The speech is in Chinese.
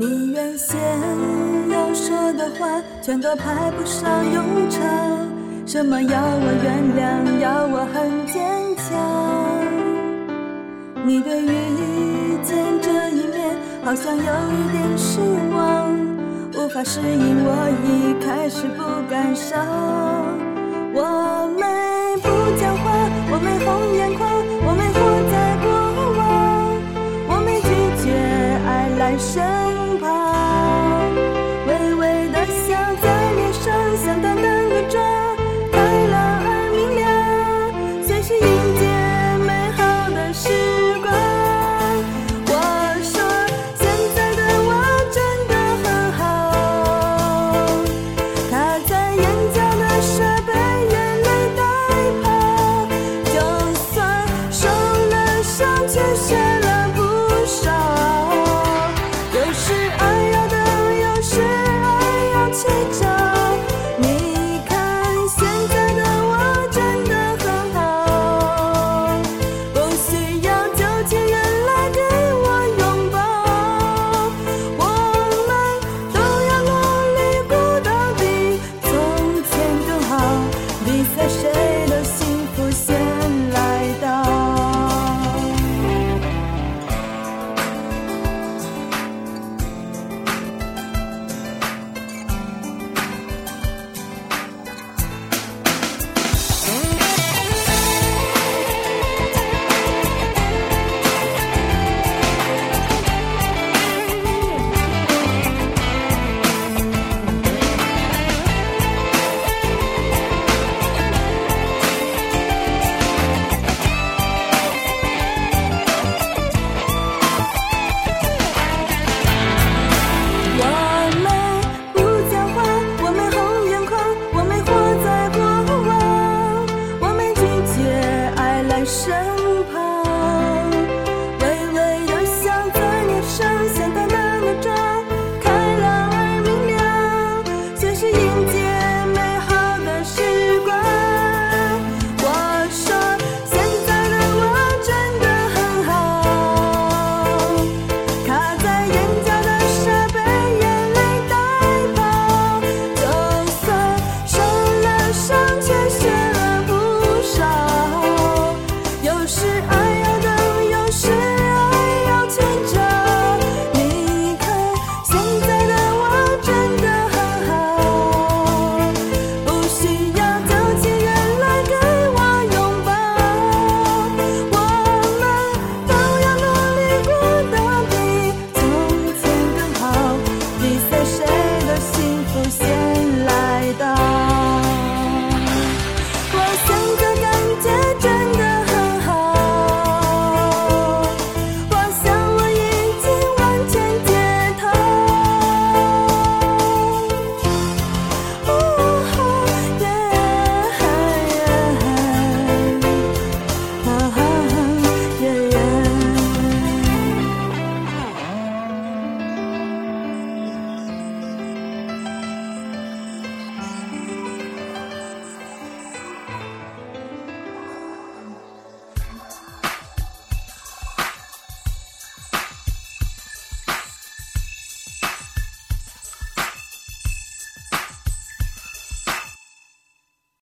你原先要说的话，全都派不上用场。什么要我原谅？要我很坚强。你对遇见这一面好像有一点失望，无法适应。我已开始不敢想。